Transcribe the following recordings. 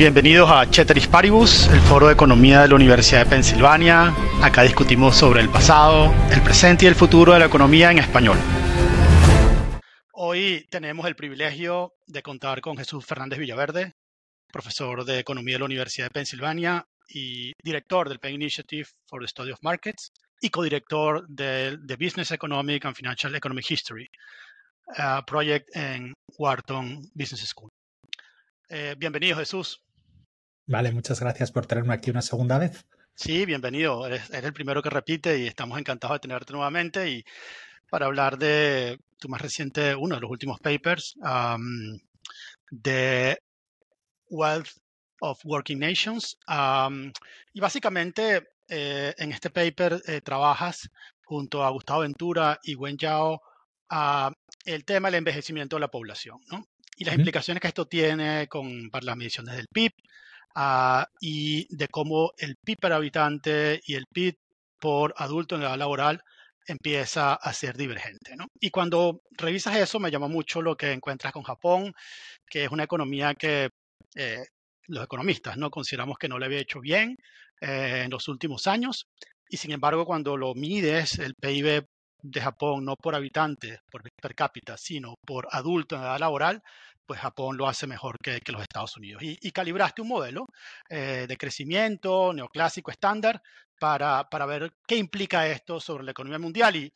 Bienvenidos a Ceteris Paribus, el foro de economía de la Universidad de Pensilvania. Acá discutimos sobre el pasado, el presente y el futuro de la economía en español. Hoy tenemos el privilegio de contar con Jesús Fernández Villaverde, profesor de economía de la Universidad de Pensilvania y director del Penn Initiative for the Study of Markets y codirector del The Business Economic and Financial Economic History uh, Project en Wharton Business School. Eh, bienvenido, Jesús. Vale, muchas gracias por tenerme aquí una segunda vez. Sí, bienvenido. Eres, el primero que repite y estamos encantados de tenerte nuevamente y para hablar de tu más reciente, uno de los últimos papers, de Wealth of Working Nations. y básicamente eh, en este paper eh, trabajas junto a Gustavo Ventura y Wen Yao el tema del envejecimiento de la población. ¿no? y las implicaciones que esto tiene con, para las mediciones del PIB ah, y de cómo el PIB per habitante y el PIB por adulto en edad laboral empieza a ser divergente. ¿no? Y cuando revisas eso, me llama mucho lo que encuentras con Japón, que es una economía que eh, los economistas no consideramos que no le había hecho bien eh, en los últimos años. Y sin embargo, cuando lo mides, el PIB de Japón, no por habitante, por per cápita, sino por adulto en edad laboral, pues Japón lo hace mejor que, los Estados Unidos. Y, calibraste un modelo eh, de crecimiento neoclásico estándar para, para, ver qué implica esto sobre la economía mundial. Y,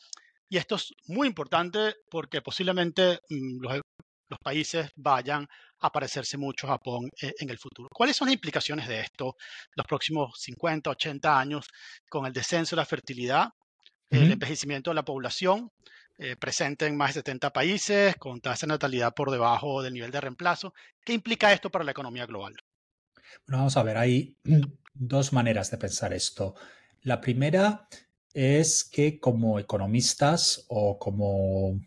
y esto es muy importante porque posiblemente mm, los, los, países vayan a parecerse mucho a Japón eh, en el futuro. ¿Cuáles son las implicaciones de esto los próximos 50, 80 años con el descenso de la fertilidad, el envejecimiento de la población eh, presente en más de 70 países, con tasa de natalidad por debajo del nivel de reemplazo. ¿Qué implica esto para la economía global? Bueno, vamos a ver, hay dos maneras de pensar esto. La primera es que como economistas o como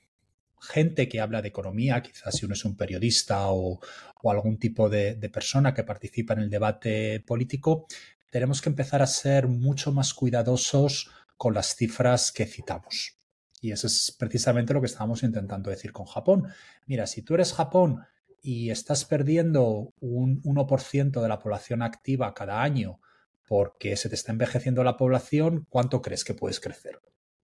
gente que habla de economía, quizás si uno es un periodista o, algún tipo de, persona que participa en el debate político, tenemos que empezar a ser mucho más cuidadosos con las cifras que citamos. Y eso es precisamente lo que estábamos intentando decir con Japón. Mira, si tú eres Japón y estás perdiendo un 1% de la población activa cada año porque se te está envejeciendo la población, ¿cuánto crees que puedes crecer?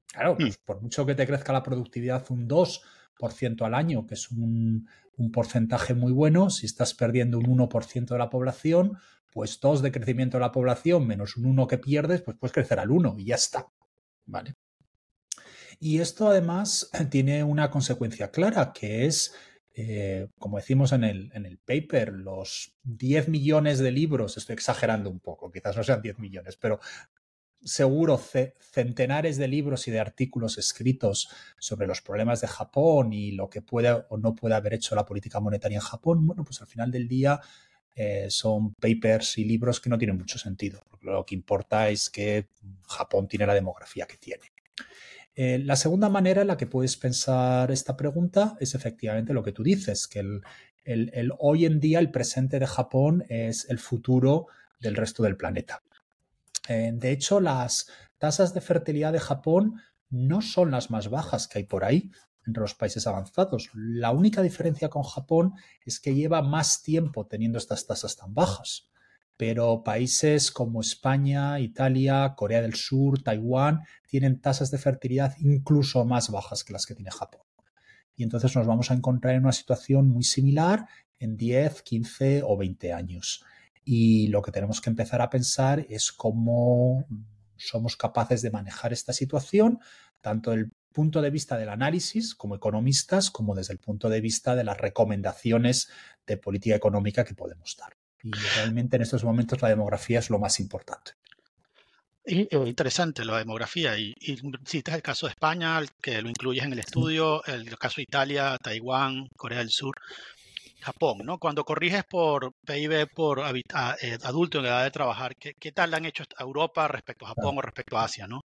Claro, hmm. pues por mucho que te crezca la productividad un 2% al año, que es un, un porcentaje muy bueno, si estás perdiendo un 1% de la población, pues 2 de crecimiento de la población menos un 1 que pierdes, pues puedes crecer al 1 y ya está. ¿Vale? Y esto además tiene una consecuencia clara, que es, eh, como decimos en el, en el paper, los 10 millones de libros, estoy exagerando un poco, quizás no sean 10 millones, pero seguro centenares de libros y de artículos escritos sobre los problemas de Japón y lo que puede o no puede haber hecho la política monetaria en Japón, bueno, pues al final del día eh, son papers y libros que no tienen mucho sentido. Lo que importa es que Japón tiene la demografía que tiene. Eh, la segunda manera en la que puedes pensar esta pregunta es efectivamente lo que tú dices, que el, hoy en día el presente de Japón es el futuro del resto del planeta. Eh, de hecho, las tasas de fertilidad de Japón no son las más bajas que hay por ahí entre los países avanzados. La única diferencia con Japón es que lleva más tiempo teniendo estas tasas tan bajas pero países como España, Italia, Corea del Sur, Taiwán tienen tasas de fertilidad incluso más bajas que las que tiene Japón. Y entonces nos vamos a encontrar en una situación muy similar en 10, 15 o 20 años. Y lo que tenemos que empezar a pensar es cómo somos capaces de manejar esta situación, tanto desde el punto de vista del análisis como economistas, como desde el punto de vista de las recomendaciones de política económica que podemos dar. Y realmente en estos momentos la demografía es lo más importante. Eh, interesante la demografía. Y, y citas el caso de España, que lo incluyes en el estudio, el caso de Italia, Taiwán, Corea del Sur, Japón, ¿no? Cuando corriges por PIB por eh, adulto en edad de trabajar, ¿qué, ¿qué, tal han hecho a Europa respecto a Japón o respecto a Asia, ¿no?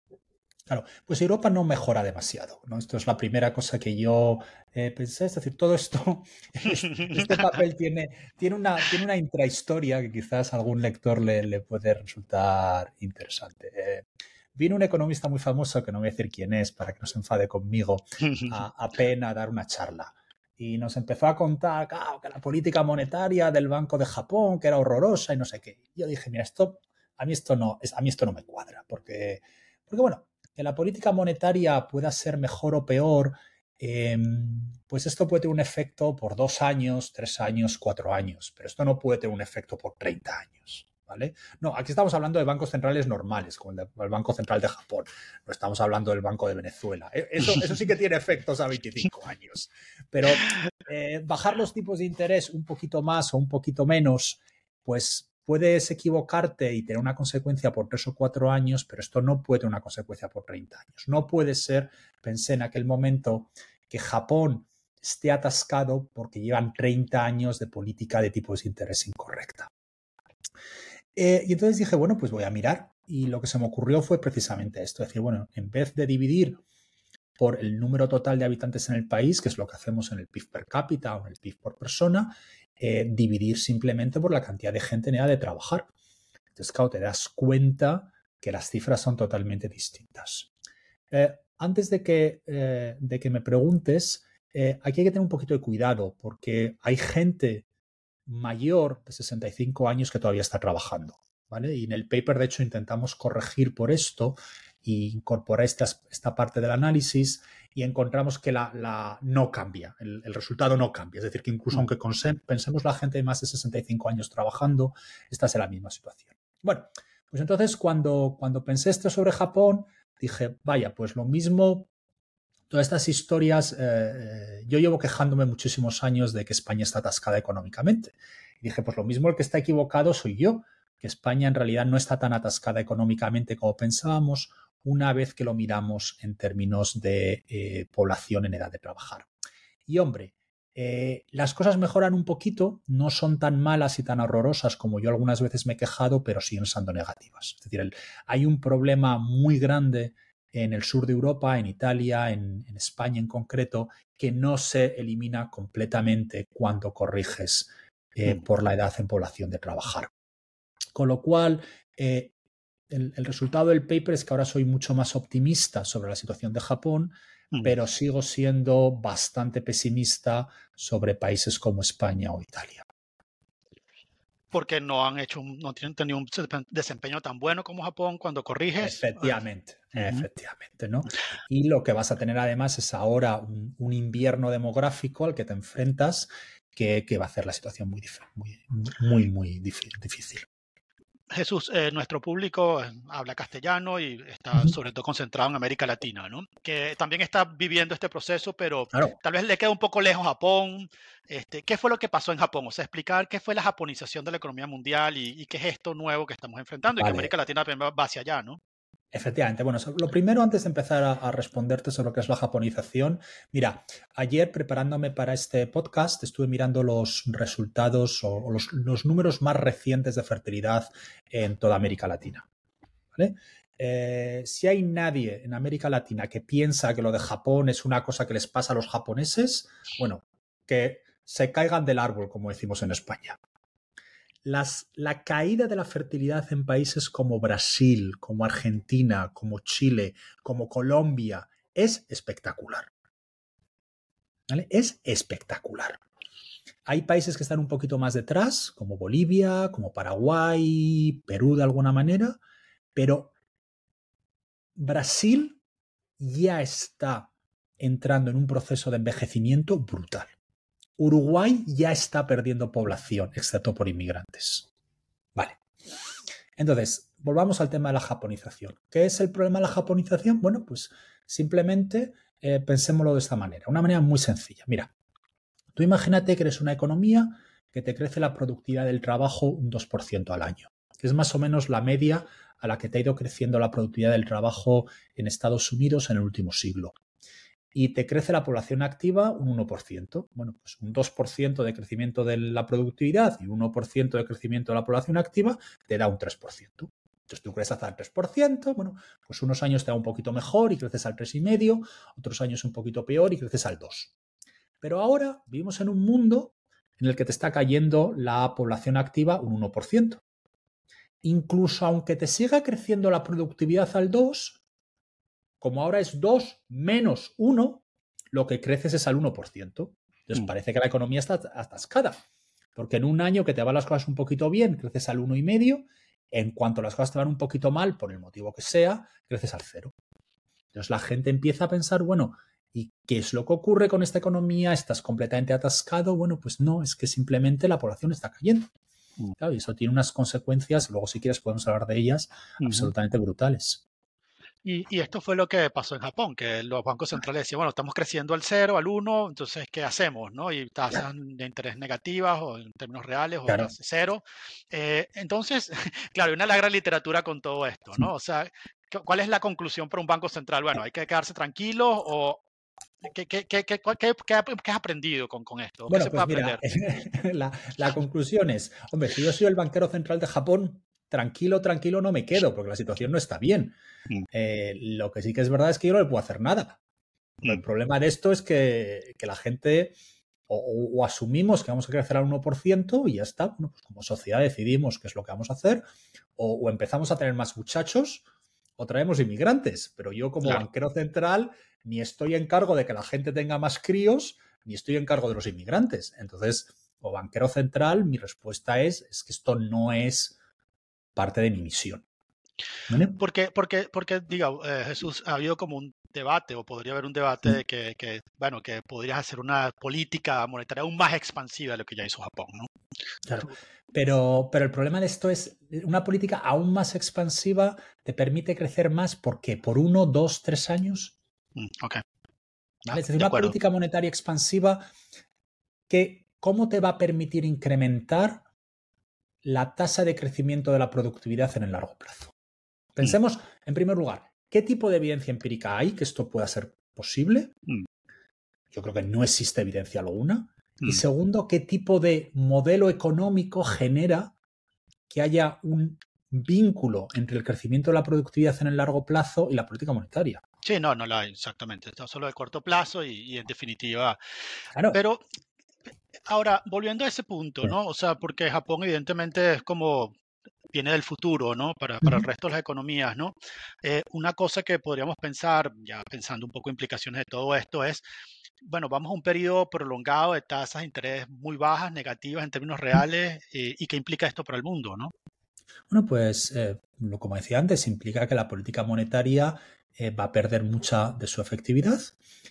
Claro, pues Europa no mejora demasiado, ¿no? Esto es la primera cosa que yo eh, pensé, es decir, todo esto, este papel tiene, tiene, una, tiene una intrahistoria que quizás a algún lector le, puede resultar interesante. Eh, vino un economista muy famoso, que no voy a decir quién es para que no se enfade conmigo, a, a a dar una charla. y nos empezó a contar que la política monetaria del Banco de Japón, que era horrorosa y no sé qué. Yo dije, mira, esto, a mí esto no, a mí esto no me cuadra, porque, porque bueno, que la política monetaria pueda ser mejor o peor, em, pues esto puede tener un efecto por dos años, tres años, cuatro años, pero esto no puede tener un efecto por 30 años. ¿Vale? No, aquí estamos hablando de bancos centrales normales, como el, Banco Central de Japón. No estamos hablando del Banco de Venezuela. E, eso, eso sí que tiene efectos a 25 años. Pero eh, bajar los tipos de interés un poquito más o un poquito menos, pues puedes equivocarte y tener una consecuencia por tres o cuatro años, pero esto no puede tener una consecuencia por 30 años. No puede ser, pensé en aquel momento, que Japón esté atascado porque llevan 30 años de política de tipos de interés incorrecta. Eh, y entonces dije, bueno, pues voy a mirar. Y lo que se me ocurrió fue precisamente esto, es decir, bueno, en vez de dividir por el número total de habitantes en el país, que es lo que hacemos en el PIB per cápita o en el PIB por persona, eh, dividir simplemente por la cantidad de gente en edad de trabajar. Entonces, claro, te das cuenta que las cifras son totalmente distintas. Eh, antes de que, de que me preguntes, aquí hay que tener un poquito de cuidado porque hay gente mayor de 65 años que todavía está trabajando. ¿vale? Y en el paper, de hecho, intentamos corregir por esto e incorporar esta, esta parte del análisis y encontramos que la, no cambia, el, resultado no cambia. Es decir, que incluso mm. aunque pensemos la gente de más de 65 años trabajando, esta es la misma situación. Bueno, pues entonces cuando, cuando pensé esto sobre Japón, dije, vaya, pues lo mismo todas estas historias, eh, eh, yo llevo quejándome muchísimos años de que España está atascada económicamente. Y dije, pues lo mismo el que está equivocado soy yo, que España en realidad no está tan atascada económicamente como pensábamos una vez que lo miramos en términos de eh, población en edad de trabajar. Y hombre, las cosas mejoran un poquito, no son tan malas y tan horrorosas como yo algunas veces me he quejado, pero siguen siendo negativas. Es decir, hay un problema muy grande en el sur de Europa, en Italia, en, España en concreto, que no se elimina completamente cuando corriges eh, mm. por la edad en población de trabajar. Con lo cual, eh, el, resultado del paper es que ahora soy mucho más optimista sobre la situación de Japón, mm. pero sigo siendo bastante pesimista sobre países como España o Italia porque no han hecho, no tienen tenido un desempeño tan bueno como Japón cuando corriges. Efectivamente, efectivamente, ¿no? Y lo que vas a tener además es ahora un, invierno demográfico al que te enfrentas que, va a hacer la situación muy, muy, muy, muy difícil. Jesús, eh, nuestro público eh, habla castellano y está sobre todo concentrado en América Latina, ¿no? Que también está viviendo este proceso, pero tal vez le queda un poco lejos Japón. Este, ¿Qué fue lo que pasó en Japón? O sea, explicar qué fue la japonización de la economía mundial y, qué es esto nuevo que estamos enfrentando y que América Latina va hacia allá, ¿no? Efectivamente. Bueno, lo primero antes de empezar a, responderte sobre lo que es la japonización, mira, ayer preparándome para este podcast estuve mirando los resultados o, los, números más recientes de fertilidad en toda América Latina. Eh, si hay nadie en América Latina que piensa que lo de Japón es una cosa que les pasa a los japoneses, bueno, que se caigan del árbol, como decimos en España la caída de la fertilidad en países como Brasil, como Argentina, como Chile, como Colombia, es espectacular. Es espectacular. Hay países que están un poquito más detrás, como Bolivia, como Paraguay, Perú de alguna manera, pero Brasil ya está entrando en un proceso de envejecimiento brutal. Uruguay ya está perdiendo población, excepto por inmigrantes. Vale. Entonces, volvamos al tema de la japonización. ¿Qué es el problema de la japonización? Bueno, pues simplemente eh, pensémoslo de esta manera, una manera muy sencilla. Mira, tú imagínate que eres una economía que te crece la productividad del trabajo un 2% al año, que es más o menos la media a la que te ha ido creciendo la productividad del trabajo en Estados Unidos en el último siglo y te crece la población activa un 1%. Bueno, pues un 2% de crecimiento de la productividad y un 1% de crecimiento de la población activa te da un 3%. Entonces tú creces el 3%, bueno, pues unos años te da un poquito mejor y creces al 3,5%, otros años un poquito peor y creces al 2%. Pero ahora vivimos en un mundo en el que te está cayendo la población activa un 1%. Incluso aunque te siga creciendo la productividad al 2, como ahora es 2 menos 1, lo que creces es al 1%. Entonces mm. parece que la economía está atascada. Porque en un año que te van las cosas un poquito bien, creces al uno y medio. En cuanto las cosas te van un poquito mal, por el motivo que sea, creces al cero. Entonces la gente empieza a pensar, bueno, ¿y qué es lo que ocurre con esta economía? ¿Estás completamente atascado? Bueno, pues no, es que simplemente la población está cayendo. Mm. y eso tiene unas consecuencias, luego si quieres podemos hablar de ellas, absolutamente brutales. Y, esto fue lo que pasó en Japón, que los bancos centrales decían, bueno, estamos creciendo al cero, al uno, entonces, ¿qué hacemos? ¿no? Y tasas de interés negativas o en términos reales o cero. Eh, entonces, claro, hay una larga literatura con todo esto, ¿no? O sea, ¿cuál es la conclusión para un banco central? Bueno, hay que quedarse tranquilo o ¿Qué, qué, qué, qué, has aprendido con, con esto? Bueno, pues mira, la, la, conclusión es, hombre, si yo soy el banquero central de Japón, tranquilo, tranquilo no me quedo, porque la situación no está bien. Mm. Eh, lo que sí que es verdad es que yo no le puedo hacer nada. El problema de esto es que, que la gente o, asumimos que vamos a crecer al 1% y ya está. Bueno, pues como sociedad decidimos qué es lo que vamos a hacer, o, o empezamos a tener más muchachos, o traemos inmigrantes. Pero yo como banquero central ni estoy en cargo de que la gente tenga más críos, ni estoy en cargo de los inmigrantes. Entonces, como banquero central, mi respuesta es, es que esto no es parte de mi misión. Porque, porque, porque diga, eh, Jesús, ha habido como un debate, o podría haber un debate de que, que, bueno, que podrías hacer una política monetaria aún más expansiva de lo que ya hizo Japón, ¿no? Claro. Pero, pero el problema de esto es, una política aún más expansiva te permite crecer más, porque ¿Por uno, dos, tres años? Mm, ok. ¿Vale? Es decir, una política monetaria expansiva que, ¿cómo te va a permitir incrementar la tasa de crecimiento de la productividad en el largo plazo? Pensemos, en primer lugar, ¿qué tipo de evidencia empírica hay que esto pueda ser posible? Mm. Yo creo que no existe evidencia alguna. Y mm. segundo, ¿qué tipo de modelo económico genera que haya un vínculo entre el crecimiento de la productividad en el largo plazo y la política monetaria? Sí, no, no la hay, exactamente. Está solo de corto plazo y, en definitiva. Claro. Pero ahora, volviendo a ese punto, ¿no? O sea, porque Japón evidentemente es como viene del futuro, ¿no? Para, para el resto de las economías, ¿no? Eh, una cosa que podríamos pensar, ya pensando un poco implicaciones de todo esto, es, bueno, vamos a un periodo prolongado de tasas de interés muy bajas, negativas en términos reales, eh, y qué implica esto para el mundo, ¿no? Bueno, pues, eh, como decía antes, implica que la política monetaria eh, va a perder mucha de su efectividad.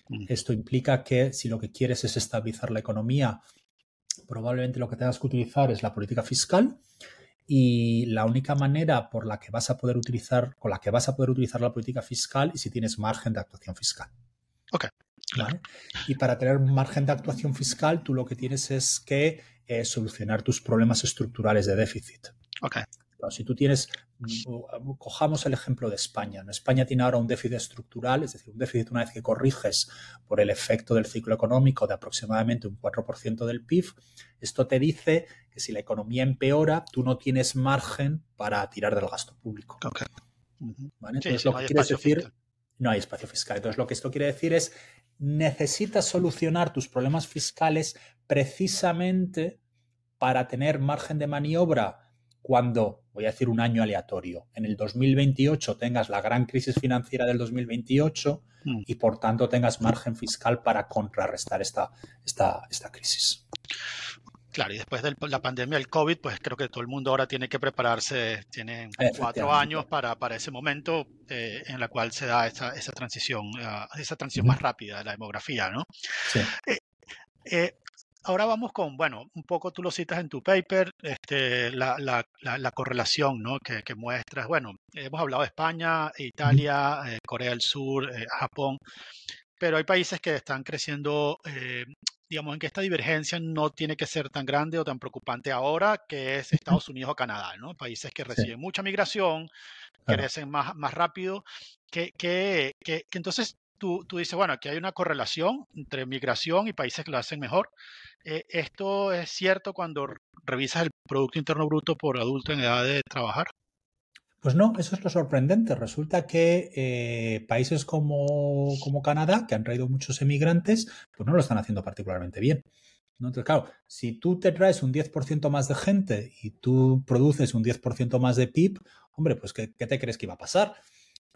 Mm. Esto implica que si lo que quieres es estabilizar la economía, probablemente lo que tengas que utilizar es la política fiscal y la única manera por la que vas a poder utilizar, con la que vas a poder utilizar la política fiscal es si tienes margen de actuación fiscal. Ok. Y para tener margen de actuación fiscal, tú lo que tienes es que eh, solucionar tus problemas estructurales de déficit. Okay si tú tienes, cojamos el ejemplo de España. España tiene ahora un déficit estructural, es decir, un déficit una vez que corriges por el efecto del ciclo económico de aproximadamente un 4% del PIB. Esto te dice que si la economía empeora, tú no tienes margen para tirar del gasto público. Entonces, lo que quiere decir, no hay espacio fiscal. Entonces, lo que esto quiere decir es, necesitas solucionar tus problemas fiscales precisamente para tener margen de maniobra cuando, voy a decir un año aleatorio, en el 2028 tengas la gran crisis financiera del 2028 mm. y por tanto tengas margen fiscal para contrarrestar esta, esta, esta crisis. Claro, y después de la pandemia del COVID, pues creo que todo el mundo ahora tiene que prepararse, tiene cuatro años para, para ese momento eh, en la cual se da esa, esa transición, uh, esa transición más rápida de la demografía, ¿no? Sí. Eh, eh, ahora vamos con, bueno, un poco tú lo citas en tu paper, este, la, la, la, correlación ¿no? que, que, muestras. Bueno, hemos hablado de España, Italia, eh, Corea del Sur, eh, Japón, pero hay países que están creciendo, eh, digamos, en que esta divergencia no tiene que ser tan grande o tan preocupante ahora, que es Estados Unidos o Canadá, ¿no? Países que reciben mucha migración, crecen más, más rápido, que, que, que, que entonces Tú, tú, dices, bueno, aquí hay una correlación entre migración y países que lo hacen mejor, eh, ¿Esto es cierto cuando revisas el Producto Interno Bruto por adulto en edad de trabajar? Pues no, eso es lo sorprendente. Resulta que eh, países como, como, Canadá, que han traído muchos emigrantes, pues no lo están haciendo particularmente bien. Entonces, claro, si tú te traes un 10% más de gente y tú produces un 10% más de PIB, hombre, pues ¿qué, te crees que iba a pasar?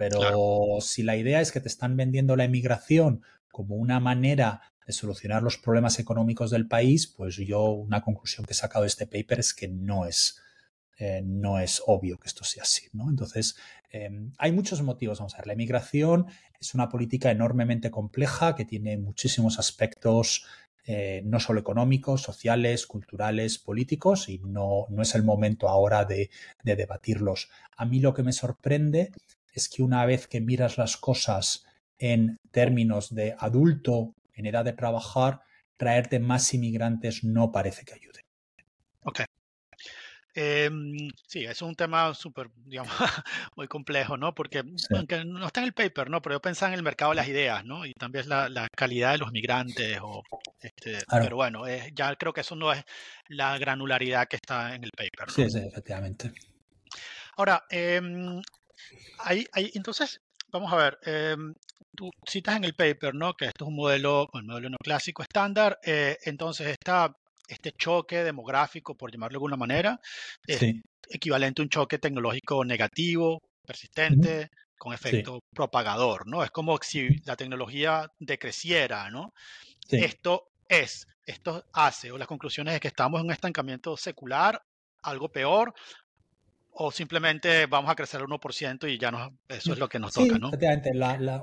Pero si la idea es que te están vendiendo la emigración como una manera de solucionar los problemas económicos del país, pues yo una conclusión que he sacado de este paper es que no es, eh, no es obvio que esto sea así. ¿no? Entonces, em, hay muchos motivos. Vamos a ver, la emigración es una política enormemente compleja que tiene muchísimos aspectos eh, no solo económicos, sociales, culturales, políticos, y no, no es el momento ahora de, de, debatirlos. A mí lo que me sorprende es que una vez que miras las cosas en términos de adulto en edad de trabajar, traerte más inmigrantes no parece que ayude. Ok. Em, sí, es un tema súper, digamos, muy complejo, ¿no? Porque aunque no está en el paper, ¿no? Pero yo pensaba en el mercado de las ideas, ¿no? Y también la, la calidad de los migrantes, o, este, pero bueno, ya creo que eso no es la granularidad que está en el paper. Sí, sí, efectivamente. Ahora, em, hay, entonces, vamos a ver, em, tú citas en el paper, ¿no? Que esto es un modelo, un modelo neoclásico estándar, eh, entonces está este choque demográfico, por llamarlo de alguna manera, es equivalente a un choque tecnológico negativo, persistente, con efecto propagador, ¿no? Es como si la tecnología decreciera, ¿no? Esto es, esto hace, o las conclusiones es que estamos en un estancamiento secular, algo peor, o simplemente vamos a crecer al 1% y ya no, eso es lo que nos toca, ¿no? Efectivamente,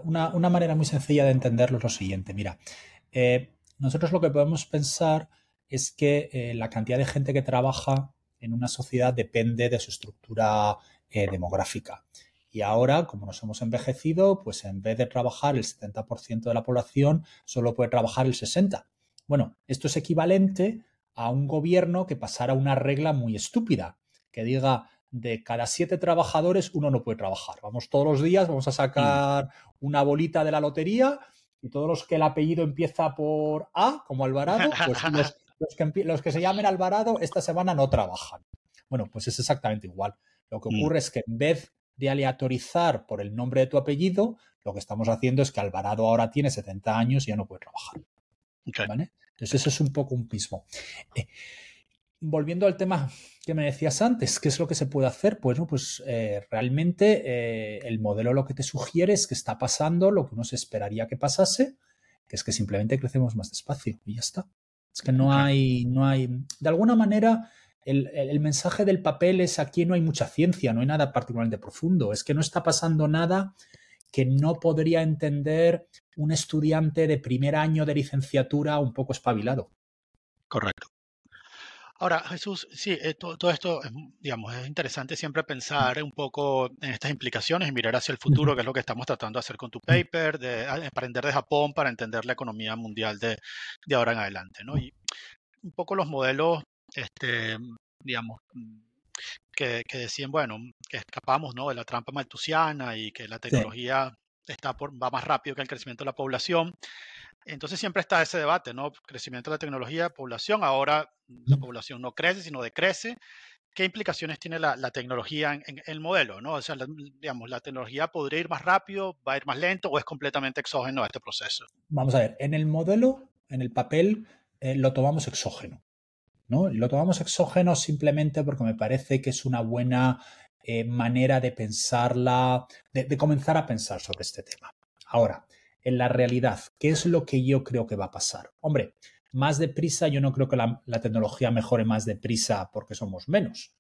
una, una, manera muy sencilla de entenderlo es lo siguiente, mira, eh, nosotros lo que podemos pensar es que eh, la cantidad de gente que trabaja en una sociedad depende de su estructura eh, demográfica. Y ahora, como nos hemos envejecido, pues en vez de trabajar el 70% de la población, solo puede trabajar el 60%. Bueno, esto es equivalente a un gobierno que pasara una regla muy estúpida, que diga de cada siete trabajadores uno no puede trabajar. Vamos todos los días, vamos a sacar una bolita de la lotería y todos los que el apellido empieza por A, como Alvarado, pues los, los que, se llamen Alvarado esta semana no trabajan. Bueno, pues es exactamente igual. Lo que mm. ocurre es que en vez de aleatorizar por el nombre de tu apellido, lo que estamos haciendo es que Alvarado ahora tiene 70 años y ya no puede trabajar. Entonces eso es un poco un pismo. Eh, volviendo al tema que me decías antes, ¿qué es lo que se puede hacer? Pues, pues eh, realmente eh, el modelo lo que te sugiere es que está pasando lo que uno se esperaría que pasase, que es que simplemente crecemos más despacio y ya está. Es que no hay, no hay, de alguna manera, el, mensaje del papel es aquí no hay mucha ciencia, no hay nada particularmente profundo, es que no está pasando nada que no podría entender un estudiante de primer año de licenciatura un poco espabilado. Correcto. Ahora, Jesús, sí, eh, todo, esto, digamos, es interesante siempre pensar un poco en estas implicaciones y mirar hacia el futuro, que es lo que estamos tratando de hacer con tu paper, de aprender de Japón para entender la economía mundial de, de ahora en adelante, ¿no? Y un poco los modelos, este, digamos, que, que, decían, bueno, que escapamos, ¿no? De la trampa maltusiana y que la tecnología está por, va más rápido que el crecimiento de la población. Entonces siempre está ese debate, ¿no? Crecimiento de la tecnología, población. Ahora la población no crece, sino decrece. ¿Qué implicaciones tiene la, tecnología en, el modelo? ¿no? O sea, digamos, ¿la tecnología podría ir más rápido, va a ir más lento o es completamente exógeno a este proceso? Vamos a ver, en el modelo, en el papel, eh, lo tomamos exógeno. ¿no? Lo tomamos exógeno simplemente porque me parece que es una buena eh, manera de pensarla, de comenzar a pensar sobre este tema. Ahora, en la realidad. ¿Qué es lo que yo creo que va a pasar? Hombre, más deprisa, yo no creo que la, tecnología mejore más deprisa porque somos menos.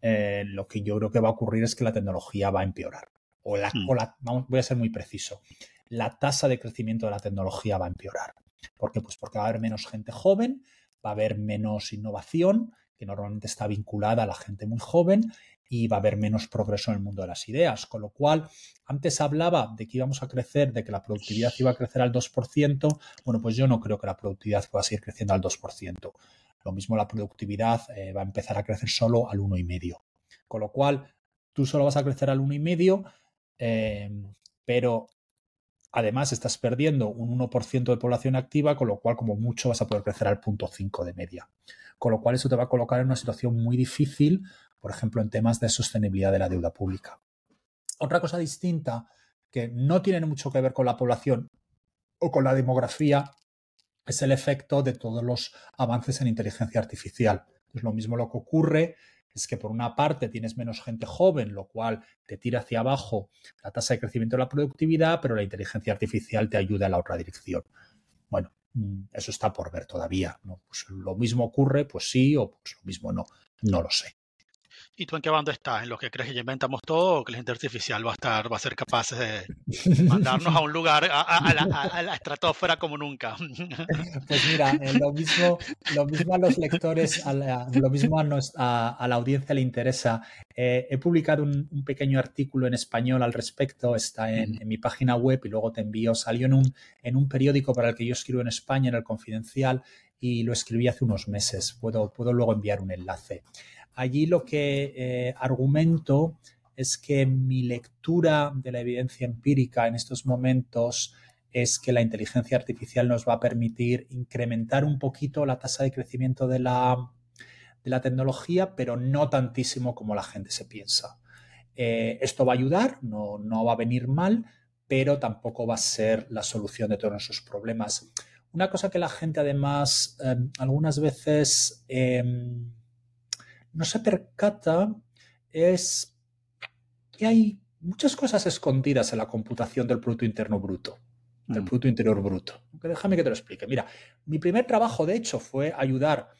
Eh, lo que yo creo que va a ocurrir es que la tecnología va a empeorar. O la, hmm. voy a ser muy preciso. La tasa de crecimiento de la tecnología va a empeorar. ¿Por qué? Pues porque va a haber menos gente joven, va a haber menos innovación, que normalmente está vinculada a la gente muy joven, y va a haber menos progreso en el mundo de las ideas. Con lo cual, antes hablaba de que íbamos a crecer, de que la productividad iba a crecer al 2%. Bueno, pues yo no creo que la productividad pueda seguir creciendo al 2%. Lo mismo la productividad eh, va a empezar a crecer solo al 1,5%. Con lo cual, tú solo vas a crecer al 1,5%, eh, pero además estás perdiendo un 1% de población activa, con lo cual como mucho vas a poder crecer al 0.5 de media. Con lo cual eso te va a colocar en una situación muy difícil por ejemplo, en temas de sostenibilidad de la deuda pública. Otra cosa distinta que no tiene mucho que ver con la población o con la demografía es el efecto de todos los avances en inteligencia artificial. Es lo mismo lo que ocurre es que por una parte tienes menos gente joven, lo cual te tira hacia abajo la tasa de crecimiento de la productividad, pero la inteligencia artificial te ayuda en la otra dirección. Bueno, eso está por ver todavía. ¿no? Pues lo mismo ocurre, pues sí, o pues lo mismo no, no lo sé. ¿Y tú en qué bando estás? ¿En los que crees que ya inventamos todo o que la inteligencia artificial va a estar, va a ser capaz de mandarnos a un lugar, a, la, estratosfera como nunca? Pues mira, eh, lo, mismo, lo mismo a los lectores, lo mismo a, la audiencia le interesa. Eh, he publicado un, pequeño artículo en español al respecto, está en, mi página web y luego te envío. Salió en un, en un periódico para el que yo escribo en España, en el Confidencial, y lo escribí hace unos meses. Puedo, puedo luego enviar un enlace. Allí lo que eh, argumento es que mi lectura de la evidencia empírica en estos momentos es que la inteligencia artificial nos va a permitir incrementar un poquito la tasa de crecimiento de la, de la tecnología, pero no tantísimo como la gente se piensa. Eh, esto va a ayudar, no, no, va a venir mal, pero tampoco va a ser la solución de todos nuestros problemas. Una cosa que la gente además eh, algunas veces no se percata es que hay muchas cosas escondidas en la computación del Producto Interno Bruto, del mm. Producto Interior Bruto. Déjame que te lo explique. Mira, mi primer trabajo, de hecho, fue ayudar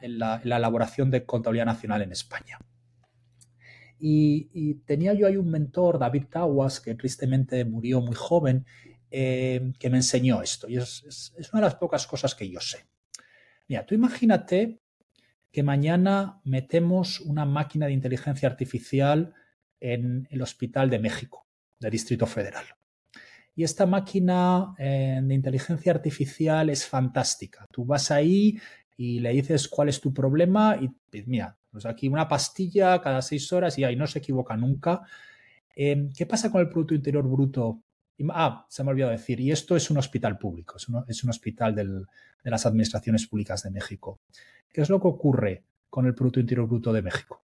en, la, elaboración de contabilidad nacional en España. Y, tenía yo ahí un mentor, David Tawas, que tristemente murió muy joven, eh, que me enseñó esto. Y es, es, una de las pocas cosas que yo sé. Mira, tú imagínate que mañana metemos una máquina de inteligencia artificial en el Hospital de México, del Distrito Federal. Y esta máquina eh, de inteligencia artificial es fantástica. Tú vas ahí y le dices cuál es tu problema y pues mira, pues aquí una pastilla cada seis horas y ahí no se equivoca nunca. Em, ¿Qué pasa con el Producto Interior Bruto? Ah, se me ha olvidado decir, y esto es un hospital público, es un, hospital de las administraciones públicas de México. ¿Qué es lo que ocurre con el Producto Interior Bruto de México?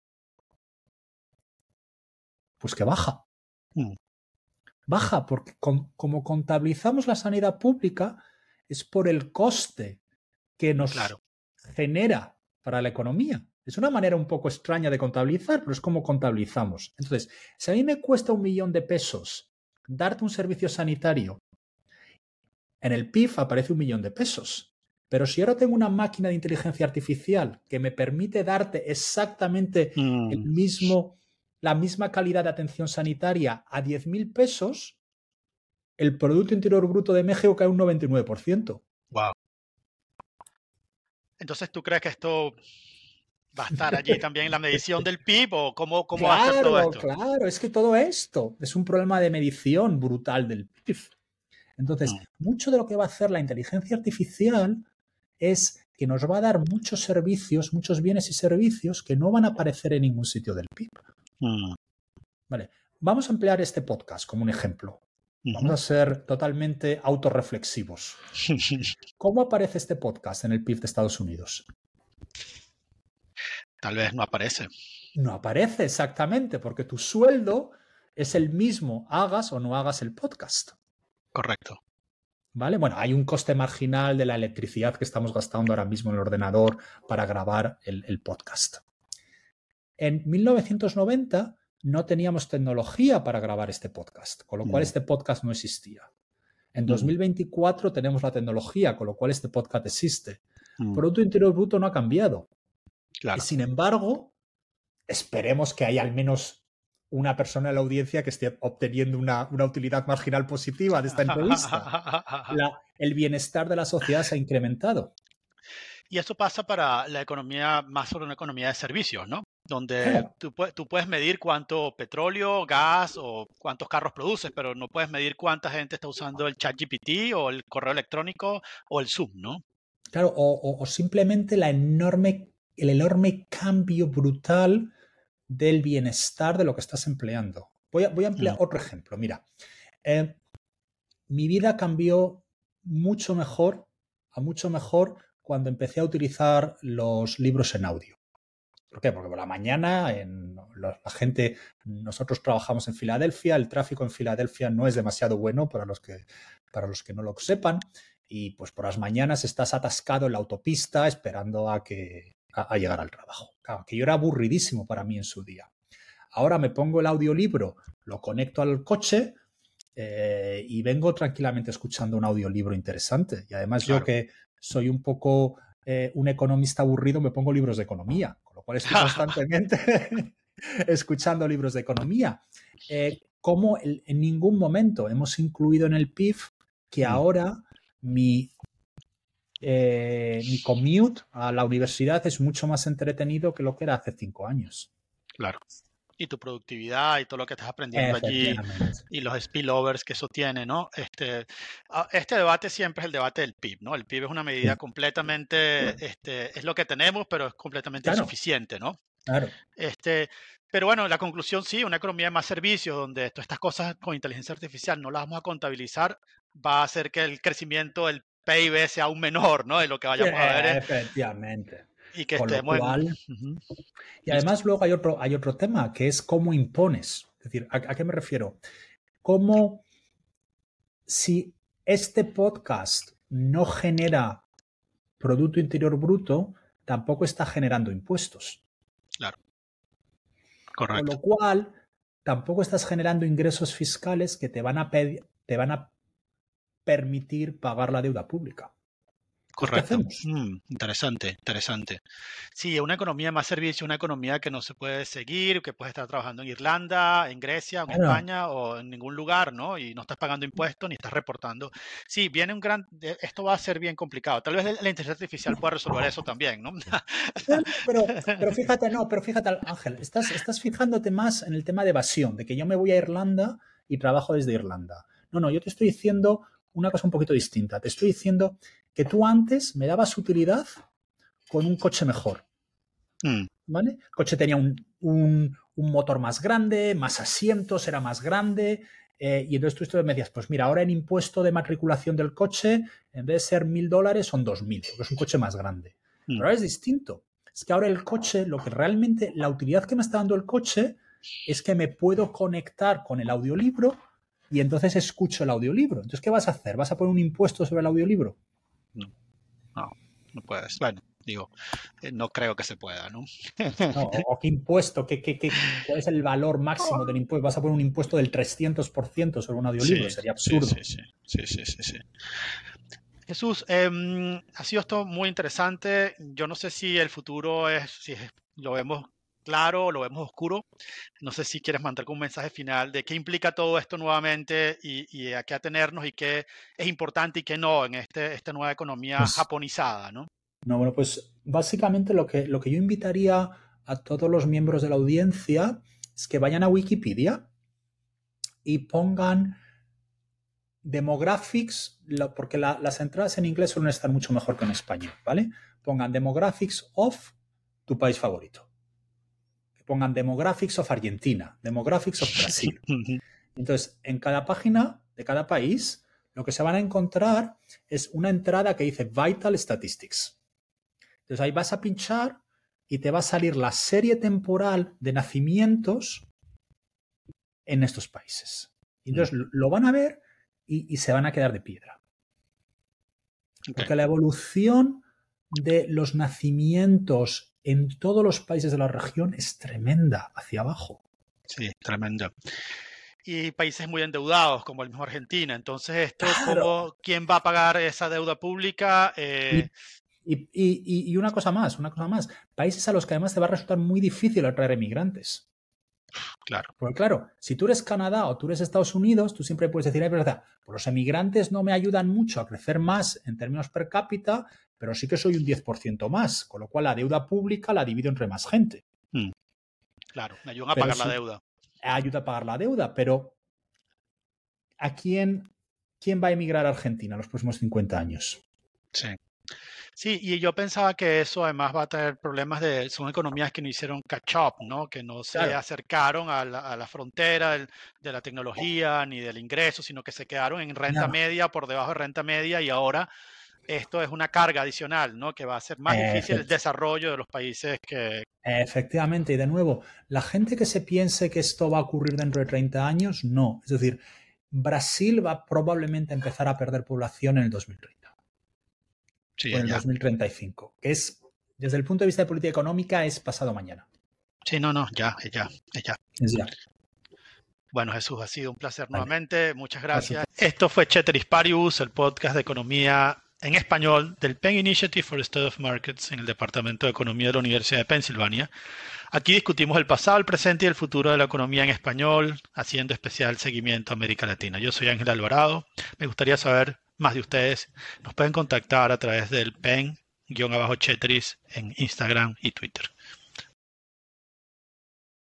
Pues que baja. Mm. Baja porque como contabilizamos la sanidad pública es por el coste que nos genera para la economía. Es una manera un poco extraña de contabilizar, pero es como contabilizamos. Entonces, si a mí me cuesta un millón de pesos darte un servicio sanitario, en el PIB aparece un millón de pesos. Pero si ahora tengo una máquina de inteligencia artificial que me permite darte exactamente el mm. mismo, la misma calidad de atención sanitaria a 10.000 pesos, el Producto Interior Bruto de México cae un 99%. Wow. Entonces, ¿tú crees que esto va a estar allí también en la medición del PIB o cómo, cómo va a ser todo esto? Claro, es que todo esto es un problema de medición brutal del PIB. Entonces, mucho de lo que va a hacer la inteligencia artificial es que nos va a dar muchos servicios, muchos bienes y servicios que no van a aparecer en ningún sitio del PIB. Mm. Vale, vamos a emplear este podcast como un ejemplo. Vamos a ser totalmente autorreflexivos. ¿Cómo aparece este podcast en el PIB de Estados Unidos? Tal vez no aparece. No aparece exactamente, porque tu sueldo es el mismo, hagas o no hagas el podcast. Correcto. ¿Vale? Bueno, hay un coste marginal de la electricidad que estamos gastando ahora mismo en el ordenador para grabar el, podcast. En 1990 no teníamos tecnología para grabar este podcast, con lo cual este podcast no existía. En 2024 mm. tenemos la tecnología, con lo cual este podcast existe. Mm. Producto Interior Bruto no ha cambiado. Sin embargo, esperemos que haya al menos una persona en la audiencia que esté obteniendo una, utilidad marginal positiva de esta entrevista. el bienestar de la sociedad se ha incrementado. Y eso pasa para la economía, más sobre una economía de servicios, ¿no? Donde tú, tú, puedes medir cuánto petróleo, gas o cuántos carros produces, pero no puedes medir cuánta gente está usando el chat GPT o el correo electrónico o el Zoom, ¿no? Claro, o, simplemente la enorme, el enorme cambio brutal del bienestar de lo que estás empleando. Voy a, voy a emplear mm. otro ejemplo. Mira, eh, mi vida cambió mucho mejor, a mucho mejor, cuando empecé a utilizar los libros en audio. ¿Por qué? Porque por la mañana en, la, gente, nosotros trabajamos en Filadelfia, el tráfico en Filadelfia no es demasiado bueno para los que, para los que no lo sepan, y pues por las mañanas estás atascado en la autopista esperando a que, a, llegar al trabajo. Claro, que yo era aburridísimo para mí en su día. Ahora me pongo el audiolibro, lo conecto al coche eh, y vengo tranquilamente escuchando un audiolibro interesante. Y además yo que soy un poco eh, un economista aburrido, me pongo libros de economía, con lo cual estoy constantemente escuchando libros de economía. Eh, como en ningún momento hemos incluido en el PIF que mm. ahora mi, mi commute a la universidad es mucho más entretenido que lo que era hace cinco años. Claro y tu productividad y todo lo que estás aprendiendo allí y los spillovers que eso tiene, ¿no? Este, ah, este debate siempre es el debate del PIB, ¿no? El PIB es una medida completamente, este, es lo que tenemos, pero es completamente insuficiente, ¿no? Claro. Este, pero bueno, la conclusión sí, una economía de más servicios, donde todas estas cosas con inteligencia artificial no las vamos a contabilizar, va a hacer que el crecimiento del PIB sea aún menor, ¿no? De lo que vayamos a ver. Efectivamente. Y que estemos Y además luego hay otro, hay otro tema, que es cómo impones. Es decir, ¿a, qué me refiero? Cómo si este podcast no genera Producto Interior Bruto, tampoco está generando impuestos. Claro. Correcto. Con lo cual, tampoco estás generando ingresos fiscales que te van a, te van a permitir pagar la deuda pública. Correcto. Mm, interesante, interesante. Sí, una economía más servicio, una economía que no se puede seguir, que puedes estar trabajando en Irlanda, en Grecia, en España o en ningún lugar, ¿no? Y no estás pagando impuestos ni estás reportando. Sí, viene un gran. Esto va a ser bien complicado. Tal vez la inteligencia artificial pueda resolver eso también, ¿no? Pero, pero fíjate, no, pero fíjate, Ángel, estás, estás fijándote más en el tema de evasión, de que yo me voy a Irlanda y trabajo desde Irlanda. No, no, yo te estoy diciendo una cosa un poquito distinta. Te estoy diciendo que tú antes me dabas utilidad con un coche mejor. Mm. ¿Vale? El coche tenía un, motor más grande, más asientos, era más grande. Eh, y entonces tú me decías, pues mira, ahora el impuesto de matriculación del coche, en vez de ser mil dólares, son dos mil, porque es un coche más grande. Mm. Pero ahora es distinto. Es que ahora el coche, lo que realmente, la utilidad que me está dando el coche es que me puedo conectar con el audiolibro y entonces escucho el audiolibro. Entonces, ¿qué vas a hacer? ¿Vas a poner un impuesto sobre el audiolibro? No, no, no puedes. Bueno, digo, eh, no creo que se pueda, ¿no? o qué impuesto, ¿Qué, qué, qué, cuál es el valor máximo del impuesto? ¿Vas a poner un impuesto del 300% sobre un audiolibro? Sería absurdo. Sí, sí, sí, sí, sí. Jesús, em, ha sido esto muy interesante. Yo no sé si el futuro es, si lo vemos claro lo vemos oscuro. No sé si quieres mandar un mensaje final de qué implica todo esto nuevamente y, a qué atenernos y qué es importante y qué no en este, esta nueva economía pues japonizada, ¿no? No, bueno, pues básicamente lo que, lo que yo invitaría a todos los miembros de la audiencia es que vayan a Wikipedia y pongan demographics, porque las entradas en inglés suelen estar mucho mejor que en español, ¿vale? Pongan demographics of tu país favorito pongan Demographics of Argentina, Demographics of Brasil. Entonces, en cada página de cada país, lo que se van a encontrar es una entrada que dice Vital Statistics. Entonces ahí vas a pinchar y te va a salir la serie temporal de nacimientos en estos países. Entonces mm. lo van a ver y, se van a quedar de piedra. Porque la evolución de los nacimientos en todos los países de la región es tremenda hacia abajo. Sí, tremenda. Y países muy endeudados, como el mismo Argentina. Entonces, esto, ¿quién va a pagar esa deuda pública? Eh, y, una cosa más, una cosa más. Países a los que además te va a resultar muy difícil atraer emigrantes. Claro. Porque claro, si tú eres Canadá o tú eres Estados Unidos, tú siempre puedes decir, es verdad, pues los emigrantes no me ayudan mucho a crecer más en términos per cápita, pero sí que soy un 10% más, con lo cual la deuda pública la divido entre más gente. Hmm. Claro, me ayudan a pagar la deuda. Ayuda a pagar la deuda, pero ¿a quién, quién va a emigrar a Argentina en los próximos 50 años? Sí. Sí, y yo pensaba que eso además va a tener problemas de, son economías que no hicieron catch up, ¿no? Que no se acercaron a la, frontera de la tecnología ni del ingreso, sino que se quedaron en renta media, por debajo de renta media, y ahora esto es una carga adicional, ¿no? Que va a hacer más difícil el desarrollo de los países que... Efectivamente, y de nuevo, la gente que se piense que esto va a ocurrir dentro de 30 años, no. Es decir, Brasil va probablemente a empezar a perder población en el 2030. Sí, o en el 2035, que es, desde el punto de vista de política económica, es pasado mañana. Sí, no, no, ya, ya, ya. Es ya. Bueno, Jesús, ha sido un placer nuevamente. Muchas gracias. Esto fue Cheteris Paribus, el podcast de economía en español del Penn Initiative for Study of Markets en el Departamento de Economía de la Universidad de Pensilvania. Aquí discutimos el pasado, el presente y el futuro de la economía en español, haciendo especial seguimiento a América Latina. Yo soy Ángel Alvarado. Me gustaría saber más de ustedes. Nos pueden contactar a través del pen-chetris en Instagram y Twitter.